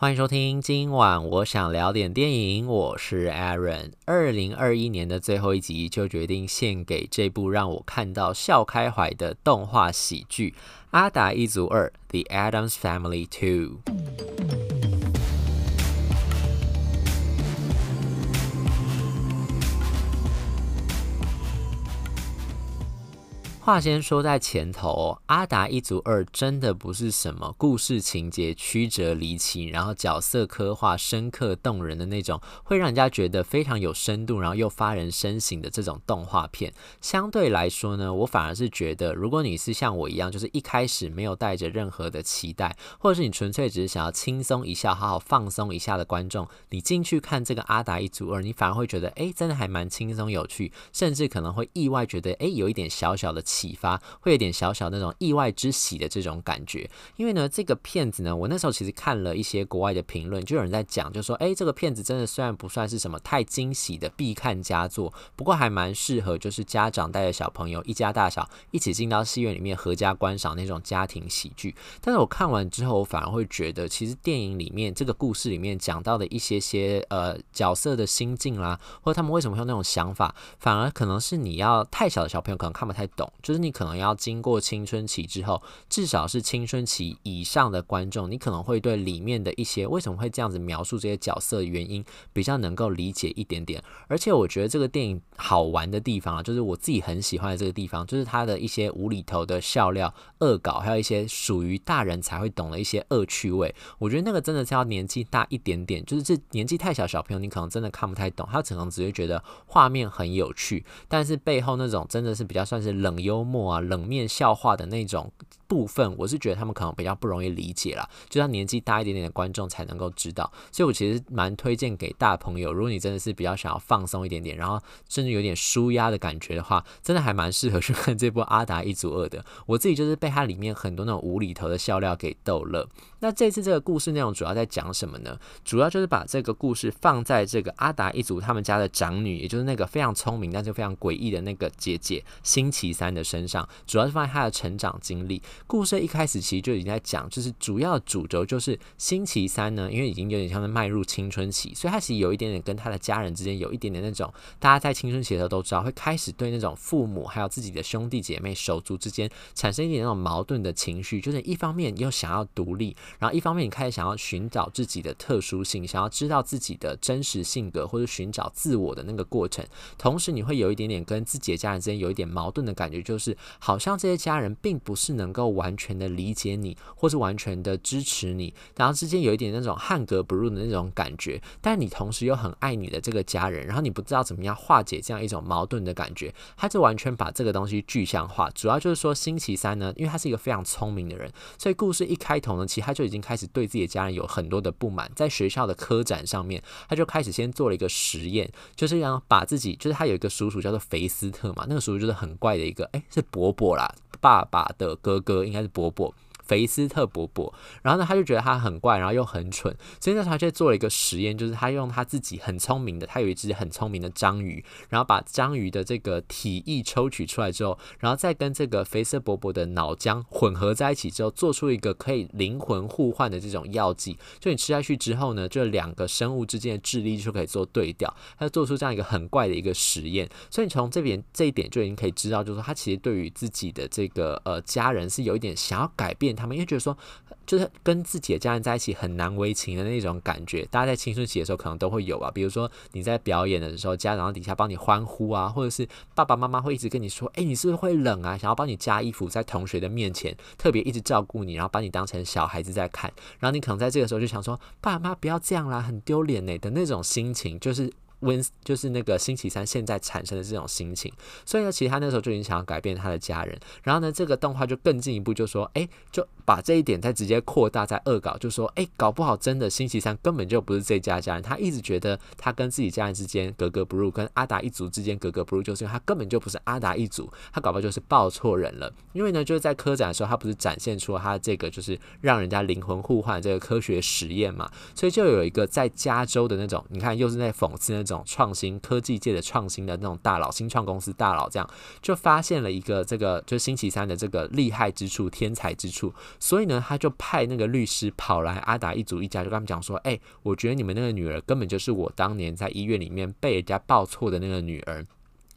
欢迎收听，今晚我想聊点电影，我是 Aaron。二零二一年的最后一集，就决定献给这部让我看到笑开怀的动画喜剧《阿达一族二》（The Adams Family Two）。话先说在前头，《阿达一族二》真的不是什么故事情节曲折离奇，然后角色刻画深刻动人的那种，会让人家觉得非常有深度，然后又发人深省的这种动画片。相对来说呢，我反而是觉得，如果你是像我一样，就是一开始没有带着任何的期待，或者是你纯粹只是想要轻松一下、好好放松一下的观众，你进去看这个《阿达一族二》，你反而会觉得，哎，真的还蛮轻松有趣，甚至可能会意外觉得，哎，有一点小小的。启发会有点小小那种意外之喜的这种感觉，因为呢，这个片子呢，我那时候其实看了一些国外的评论，就有人在讲，就说，哎，这个片子真的虽然不算是什么太惊喜的必看佳作，不过还蛮适合就是家长带着小朋友一家大小一起进到戏院里面合家观赏那种家庭喜剧。但是我看完之后，我反而会觉得，其实电影里面这个故事里面讲到的一些些呃角色的心境啦，或者他们为什么会有那种想法，反而可能是你要太小的小朋友可能看不太懂。就是你可能要经过青春期之后，至少是青春期以上的观众，你可能会对里面的一些为什么会这样子描述这些角色的原因比较能够理解一点点。而且我觉得这个电影好玩的地方啊，就是我自己很喜欢的这个地方，就是它的一些无厘头的笑料、恶搞，还有一些属于大人才会懂的一些恶趣味。我觉得那个真的是要年纪大一点点，就是这年纪太小小朋友，你可能真的看不太懂，他可能只会觉得画面很有趣，但是背后那种真的是比较算是冷幽。幽默啊，冷面笑话的那种部分，我是觉得他们可能比较不容易理解啦，就像年纪大一点点的观众才能够知道。所以我其实蛮推荐给大朋友，如果你真的是比较想要放松一点点，然后甚至有点舒压的感觉的话，真的还蛮适合去看这部《阿达一族二》的。我自己就是被它里面很多那种无厘头的笑料给逗乐。那这次这个故事内容主要在讲什么呢？主要就是把这个故事放在这个阿达一族他们家的长女，也就是那个非常聪明但是非常诡异的那个姐姐星期三的身上，主要是放在他的成长经历。故事一开始其实就已经在讲，就是主要主轴就是星期三呢，因为已经有点像是迈入青春期，所以他其实有一点点跟他的家人之间有一点点那种，大家在青春期的时候都知道会开始对那种父母还有自己的兄弟姐妹手足之间产生一点那种矛盾的情绪，就是一方面又想要独立。然后一方面，你开始想要寻找自己的特殊性，想要知道自己的真实性格，或者寻找自我的那个过程。同时，你会有一点点跟自己的家人之间有一点矛盾的感觉，就是好像这些家人并不是能够完全的理解你，或是完全的支持你，然后之间有一点那种汉格不入的那种感觉。但你同时又很爱你的这个家人，然后你不知道怎么样化解这样一种矛盾的感觉。他就完全把这个东西具象化，主要就是说星期三呢，因为他是一个非常聪明的人，所以故事一开头呢，其实他就已经开始对自己的家人有很多的不满，在学校的科展上面，他就开始先做了一个实验，就是要把自己，就是他有一个叔叔叫做菲斯特嘛，那个叔叔就是很怪的一个，哎，是伯伯啦，爸爸的哥哥应该是伯伯。菲斯特伯伯，然后呢，他就觉得他很怪，然后又很蠢，所以那时候他就做了一个实验，就是他用他自己很聪明的，他有一只很聪明的章鱼，然后把章鱼的这个体液抽取出来之后，然后再跟这个菲斯特伯伯的脑浆混合在一起之后，做出一个可以灵魂互换的这种药剂。就你吃下去之后呢，这两个生物之间的智力就可以做对调。他就做出这样一个很怪的一个实验，所以你从这边这一点就已经可以知道，就是说他其实对于自己的这个呃家人是有一点想要改变。他们因为觉得说，就是跟自己的家人在一起很难为情的那种感觉，大家在青春期的时候可能都会有啊。比如说你在表演的时候，家长底下帮你欢呼啊，或者是爸爸妈妈会一直跟你说：“哎、你是不是会冷啊？”想要帮你加衣服，在同学的面前特别一直照顾你，然后把你当成小孩子在看。然后你可能在这个时候就想说：“爸妈不要这样啦，很丢脸呢。”的那种心情，就是。温就是那个星期三现在产生的这种心情，所以呢，其实他那时候就已经想要改变他的家人。然后呢，这个动画就更进一步，就说，哎，就把这一点再直接扩大，再恶搞，就说，哎，搞不好真的星期三根本就不是这家家人。他一直觉得他跟自己家人之间格格不入，跟阿达一族之间格格不入，就是因为他根本就不是阿达一族，他搞不好就是报错人了。因为呢，就是在科展的时候，他不是展现出了他这个就是让人家灵魂互换这个科学实验嘛，所以就有一个在加州的那种，你看又是在讽刺那种。创新科技界的创新的那种大佬，新创公司大佬这样就发现了一个这个就星期三的这个厉害之处、天才之处，所以呢，他就派那个律师跑来阿达一族一家，就跟他们讲说：“哎，我觉得你们那个女儿根本就是我当年在医院里面被人家抱错的那个女儿。”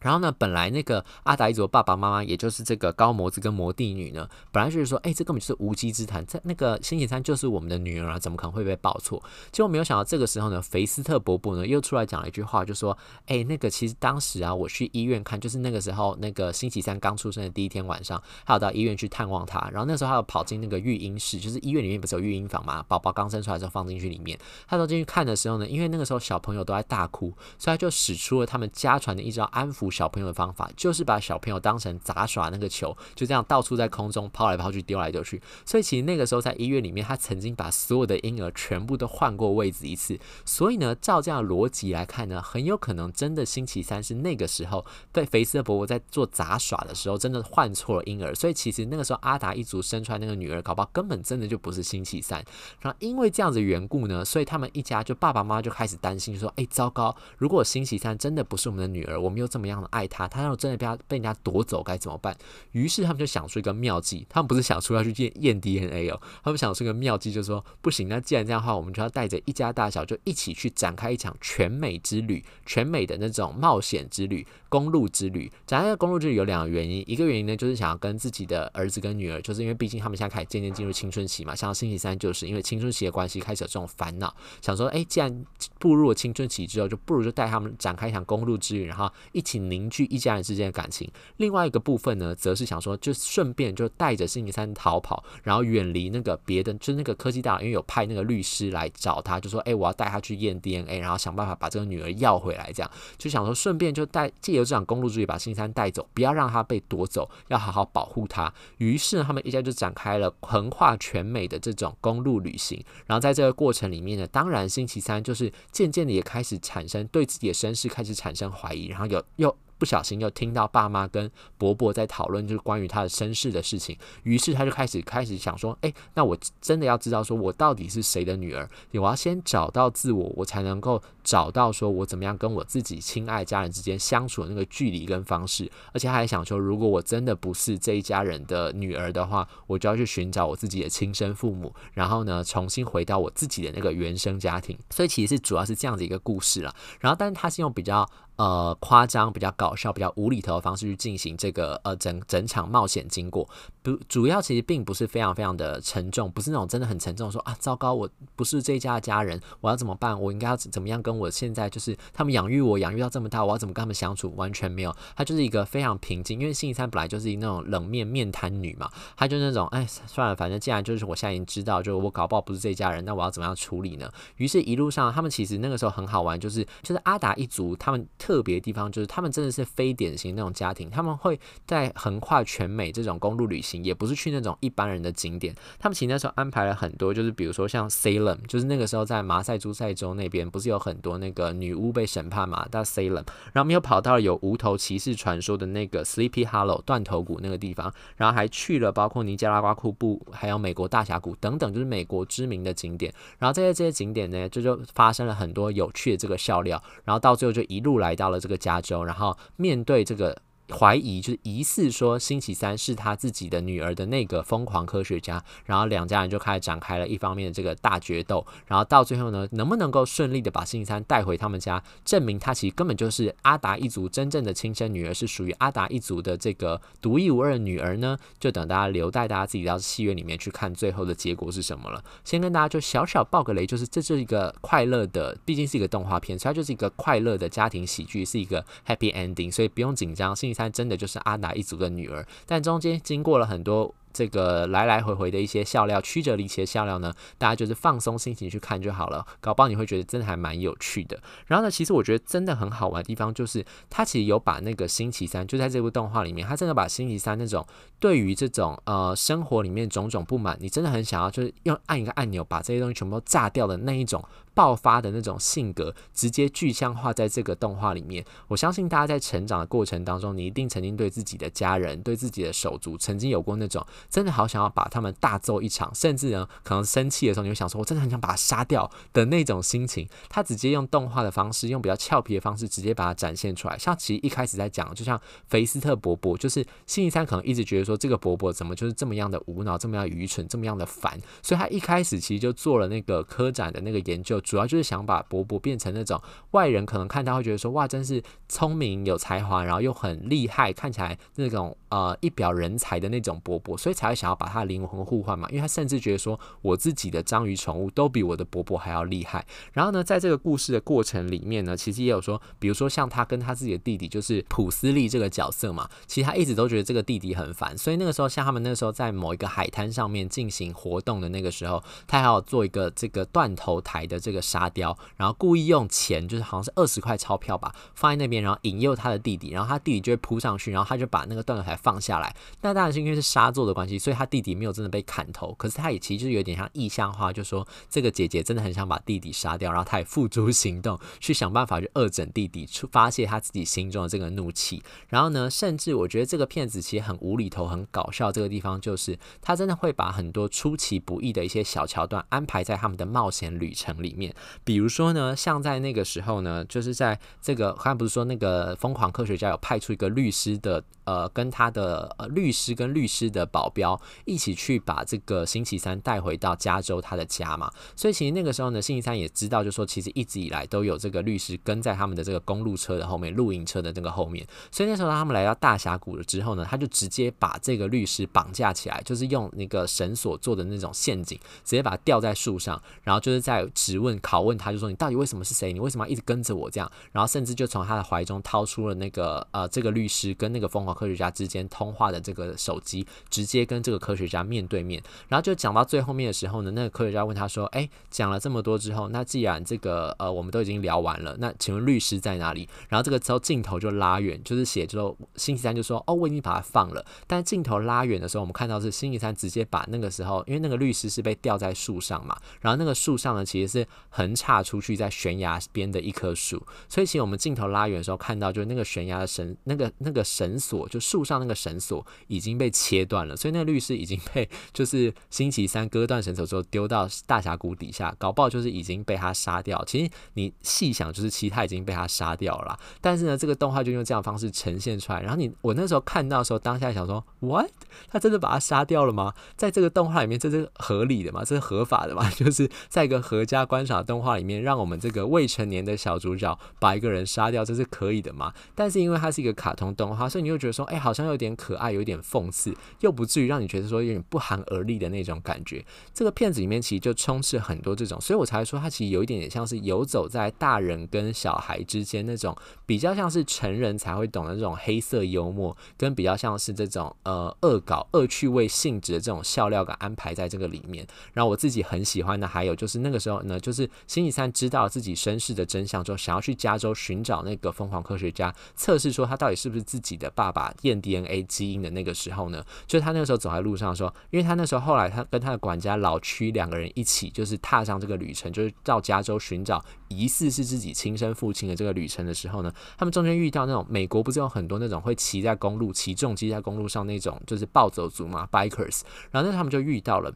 然后呢，本来那个阿达一族的爸爸妈妈，也就是这个高魔子跟魔帝女呢，本来就是说，哎，这根本就是无稽之谈，在那个星期三就是我们的女儿啊，怎么可能会被报错？结果没有想到，这个时候呢，菲斯特伯伯呢又出来讲了一句话，就说，哎，那个其实当时啊，我去医院看，就是那个时候那个星期三刚出生的第一天晚上，他有到医院去探望他，然后那时候他有跑进那个育婴室，就是医院里面不是有育婴房嘛，宝宝刚生出来之后放进去里面，他走进去看的时候呢，因为那个时候小朋友都在大哭，所以他就使出了他们家传的一招安抚小朋友的方法。就是把小朋友当成杂耍那个球，就这样到处在空中抛来抛去、丢来丢去。所以其实那个时候在医院里面，他曾经把所有的婴儿全部都换过位置一次。所以呢，照这样逻辑来看呢，很有可能真的星期三是那个时候被菲斯特伯伯在做杂耍的时候，真的换错了婴儿。所以其实那个时候阿达一族生出来那个女儿，搞不好根本真的就不是星期三。然后因为这样子的缘故呢，所以他们一家就爸爸妈妈就开始担心说：“哎，糟糕！如果星期三真的不是我们的女儿，我们又这么样的爱他，他要……”真的被他被人家夺走该怎么办？于是他们就想出一个妙计，他们不是想出要去验验 DNA 哦，他们想出一个妙计，就是说不行，那既然这样的话，我们就要带着一家大小就一起去展开一场全美之旅，全美的那种冒险之旅。公路之旅，展开的公路之旅有两个原因，一个原因呢就是想要跟自己的儿子跟女儿，就是因为毕竟他们现在开始渐渐进入青春期嘛，像星期三就是因为青春期的关系开始有这种烦恼，想说，哎，既然步入了青春期之后，就不如就带他们展开一场公路之旅，然后一起凝聚一家人之间的感情。另外一个部分呢，则是想说，就顺便就带着星期三逃跑，然后远离那个别的，就那个科技大佬，因为有派那个律师来找他，就说，哎，我要带他去验 DNA，然后想办法把这个女儿要回来，这样就想说顺便就带借由这场公路之旅把星期三带走，不要让他被夺走，要好好保护他。于是他们一家就展开了横跨全美的这种公路旅行。然后在这个过程里面呢，当然星期三就是渐渐的也开始产生对自己的身世开始产生怀疑，然后有又。不小心又听到爸妈跟伯伯在讨论，就是关于他的身世的事情。于是他就开始开始想说：“哎，那我真的要知道，说我到底是谁的女儿？我要先找到自我，我才能够找到说我怎么样跟我自己亲爱家人之间相处的那个距离跟方式。而且他还想说，如果我真的不是这一家人的女儿的话，我就要去寻找我自己的亲生父母，然后呢，重新回到我自己的那个原生家庭。所以其实是主要是这样子一个故事了。然后，但是他是用比较。呃，夸张、比较搞笑、比较无厘头的方式去进行这个呃整整场冒险经过，不主要其实并不是非常非常的沉重，不是那种真的很沉重说啊，糟糕，我不是这一家的家人，我要怎么办？我应该要怎么样跟我现在就是他们养育我养育到这么大，我要怎么跟他们相处？完全没有，他就是一个非常平静，因为星期三本来就是一那种冷面面瘫女嘛，他就那种哎算了，反正既然就是我现在已经知道，就我搞不好不是这一家人，那我要怎么样处理呢？于是，一路上他们其实那个时候很好玩，就是就是阿达一族他们。特别的地方就是，他们真的是非典型那种家庭，他们会在横跨全美这种公路旅行，也不是去那种一般人的景点。他们其实那时候安排了很多，就是比如说像 Salem，就是那个时候在马赛诸塞州那边，不是有很多那个女巫被审判嘛，到 Salem，然后没有跑到了有无头骑士传说的那个 Sleepy Hollow 断头谷那个地方，然后还去了包括尼加拉瓜瀑布，还有美国大峡谷等等，就是美国知名的景点。然后这些这些景点呢，就就发生了很多有趣的这个笑料，然后到最后就一路来。到了这个加州，然后面对这个。怀疑就是疑似说星期三是他自己的女儿的那个疯狂科学家，然后两家人就开始展开了一方面的这个大决斗，然后到最后呢，能不能够顺利的把星期三带回他们家，证明他其实根本就是阿达一族真正的亲生女儿，是属于阿达一族的这个独一无二的女儿呢？就等大家留待大家自己到戏院里面去看最后的结果是什么了。先跟大家就小小爆个雷，就是这是一个快乐的，毕竟是一个动画片，所以它就是一个快乐的家庭喜剧，是一个 happy ending，所以不用紧张。星三真的就是阿达一族的女儿，但中间经过了很多。这个来来回回的一些笑料，曲折离奇的笑料呢，大家就是放松心情去看就好了。搞不好你会觉得真的还蛮有趣的。然后呢，其实我觉得真的很好玩的地方就是，他其实有把那个星期三就在这部动画里面，他真的把星期三那种对于这种呃生活里面种种不满，你真的很想要就是用按一个按钮把这些东西全部都炸掉的那一种爆发的那种性格，直接具象化在这个动画里面。我相信大家在成长的过程当中，你一定曾经对自己的家人、对自己的手足，曾经有过那种。真的好想要把他们大揍一场，甚至呢，可能生气的时候，你会想说，我真的很想把他杀掉的那种心情。他直接用动画的方式，用比较俏皮的方式，直接把它展现出来。像其实一开始在讲，就像菲斯特伯伯，就是星期三可能一直觉得说，这个伯伯怎么就是这么样的无脑，这么样愚蠢，这么样的烦，所以他一开始其实就做了那个科展的那个研究，主要就是想把伯伯变成那种外人可能看到会觉得说，哇，真是聪明有才华，然后又很厉害，看起来那种呃一表人才的那种伯伯，所以才会想要把他的灵魂互换嘛。因为他甚至觉得说，我自己的章鱼宠物都比我的伯伯还要厉害。然后呢，在这个故事的过程里面呢，其实也有说，比如说像他跟他自己的弟弟，就是普斯利这个角色嘛，其实他一直都觉得这个弟弟很烦，所以那个时候像他们那时候在某一个海滩上面进行活动的那个时候，他还要做一个这个断头台的这个沙雕，然后故意用钱，就是好像是二十块钞票吧，放在那边，然后引诱他的弟弟，然后他弟弟就会扑上去，然后他就把那个断头台放下来。那当然是因为是沙做的关系，所以他弟弟没有真的被砍头，可是他也其实有点像意象化，就说这个姐姐真的很想把弟弟杀掉，然后他也付诸行动去想办法去恶整弟弟，出发泄他自己心中的这个怒气。然后呢，甚至我觉得这个片子其实很无厘头、很搞笑。这个地方就是他真的会把很多出其不意的一些小桥段安排在他们的冒险旅程里面。比如说呢，像在那个时候呢，就是在这个刚才不是说那个疯狂科学家有派出一个律师的。呃，跟他的呃律师跟律师的保保镖一起去把这个星期三带回到加州他的家嘛，所以其实那个时候呢，星期三也知道，就说其实一直以来都有这个律师跟在他们的这个公路车的后面，露营车的那个后面，所以那时候他们来到大峡谷了之后呢，他就直接把这个律师绑架起来，就是用那个绳索做的那种陷阱，直接把他吊在树上，然后就是在质问、拷问他，就说你到底为什么是谁？你为什么要一直跟着我这样？然后甚至就从他的怀中掏出了那个呃这个律师跟那个疯狂。科学家之间通话的这个手机，直接接跟这个科学家面对面，然后就讲到最后面的时候呢，那个科学家问他说：“哎，讲了这么多之后，那既然这个呃我们都已经聊完了，那请问律师在哪里？”然后这个时候镜头就拉远，就是写之后星期三就说：“哦，我已经把它放了。”但镜头拉远的时候，我们看到是星期三直接把那个时候，因为那个律师是被吊在树上嘛，然后那个树上呢其实是横叉出去在悬崖边的一棵树，所以其实我们镜头拉远的时候看到，就是那个悬崖的绳，那个那个绳索。就树上那个绳索已经被切断了，所以那律师已经被就是星期三割断绳索之后丢到大峡谷底下，搞不好就是已经被他杀掉。其实你细想，就是其他已经被他杀掉了。但是呢，这个动画就用这样的方式呈现出来。然后你我那时候看到的时候，当下想说，What？他真的把他杀掉了吗？在这个动画里面，这是合理的吗？这是合法的吗？就是在一个合家观赏的动画里面，让我们这个未成年的小主角把一个人杀掉，这是可以的吗？但是因为它是一个卡通动画，所以你又觉得。说哎、好像有点可爱，有点讽刺，又不至于让你觉得说有点不寒而栗的那种感觉。这个片子里面其实就充斥很多这种，所以我才说它其实有一点点像是游走在大人跟小孩之间那种比较像是成人才会懂的这种黑色幽默，跟比较像是这种呃恶搞、恶趣味性质的这种笑料感安排在这个里面。然后我自己很喜欢的还有就是那个时候呢，就是星期三知道自己身世的真相之后，想要去加州寻找那个疯狂科学家，测试说他到底是不是自己的爸爸。验 DNA 基因的那个时候呢，就他那个时候走在路上说，因为他那时候后来他跟他的管家老区两个人一起，就是踏上这个旅程，就是到加州寻找疑似是自己亲生父亲的这个旅程的时候呢，他们中间遇到那种美国不是有很多那种会骑在公路骑重机在公路上那种就是暴走族嘛，bikers，然后那他们就遇到了。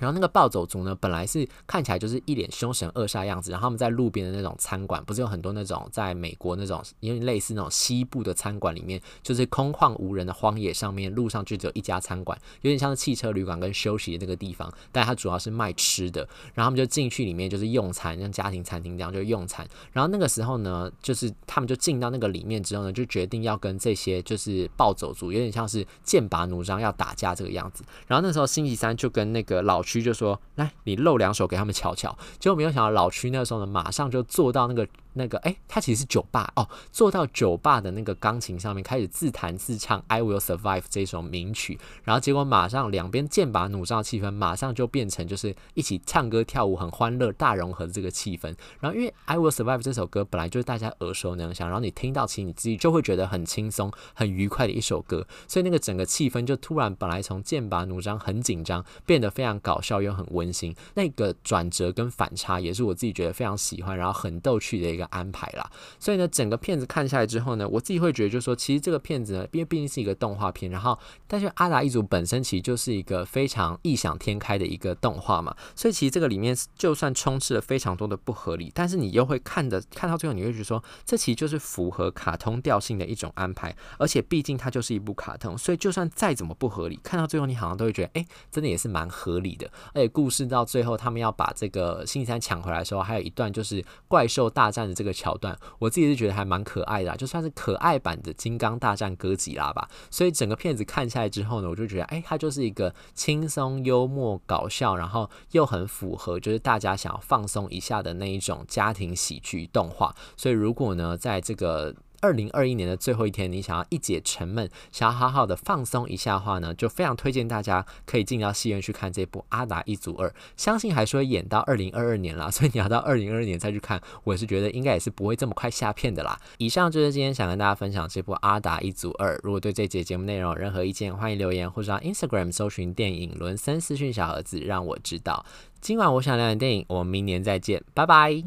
然后那个暴走族呢，本来是看起来就是一脸凶神恶煞样子。然后他们在路边的那种餐馆，不是有很多那种在美国那种因为类似那种西部的餐馆里面，就是空旷无人的荒野上面，路上就只有一家餐馆，有点像是汽车旅馆跟休息的那个地方，但它主要是卖吃的。然后他们就进去里面就是用餐，像家庭餐厅这样就用餐。然后那个时候呢，就是他们就进到那个里面之后呢，就决定要跟这些就是暴走族有点像是剑拔弩张要打架这个样子。然后那时候星期三就跟那个老。区就说：“来，你露两手给他们瞧瞧。”结果没有想到，老区那时候呢，马上就坐到那个。那个哎，他其实是酒吧哦，坐到酒吧的那个钢琴上面，开始自弹自唱《I Will Survive》这首名曲，然后结果马上两边剑拔弩张的气氛，马上就变成就是一起唱歌跳舞，很欢乐，大融合的这个气氛。然后因为《I Will Survive》这首歌本来就是大家耳熟能详，然后你听到其实你自己就会觉得很轻松、很愉快的一首歌，所以那个整个气氛就突然本来从剑拔弩张很紧张，变得非常搞笑又很温馨。那个转折跟反差也是我自己觉得非常喜欢，然后很逗趣的一个安排啦。所以呢，整个片子看下来之后呢，我自己会觉得就是说，其实这个片子呢，因为毕竟是一个动画片，然后但是阿达一族本身其实就是一个非常异想天开的一个动画嘛，所以其实这个里面就算充斥了非常多的不合理，但是你又会看的看到最后，你会觉得说，这其实就是符合卡通调性的一种安排，而且毕竟它就是一部卡通，所以就算再怎么不合理，看到最后你好像都会觉得，哎、真的也是蛮合理的。而且故事到最后，他们要把这个星期三抢回来的时候，还有一段就是怪兽大战的这个桥段，我自己是觉得还蛮可爱的，就算是可爱版的金刚大战哥吉拉吧。所以整个片子看下来之后呢，我就觉得，哎、它就是一个轻松幽默搞笑，然后又很符合就是大家想要放松一下的那一种家庭喜剧动画。所以如果呢，在这个二零二一年的最后一天，你想要一解沉闷，想要好好的放松一下的话呢，就非常推荐大家可以进到戏院去看这部《阿达一族二》。相信还是会演到二零二二年啦，所以你要到二零二二年再去看，我是觉得应该也是不会这么快下片的啦。以上就是今天想跟大家分享这部《阿达一族二》。如果对这节节目内容有任何意见，欢迎留言或者到 Instagram 搜寻电影伦森私讯小盒子，让我知道。今晚我想聊点电影，我们明年再见，拜拜。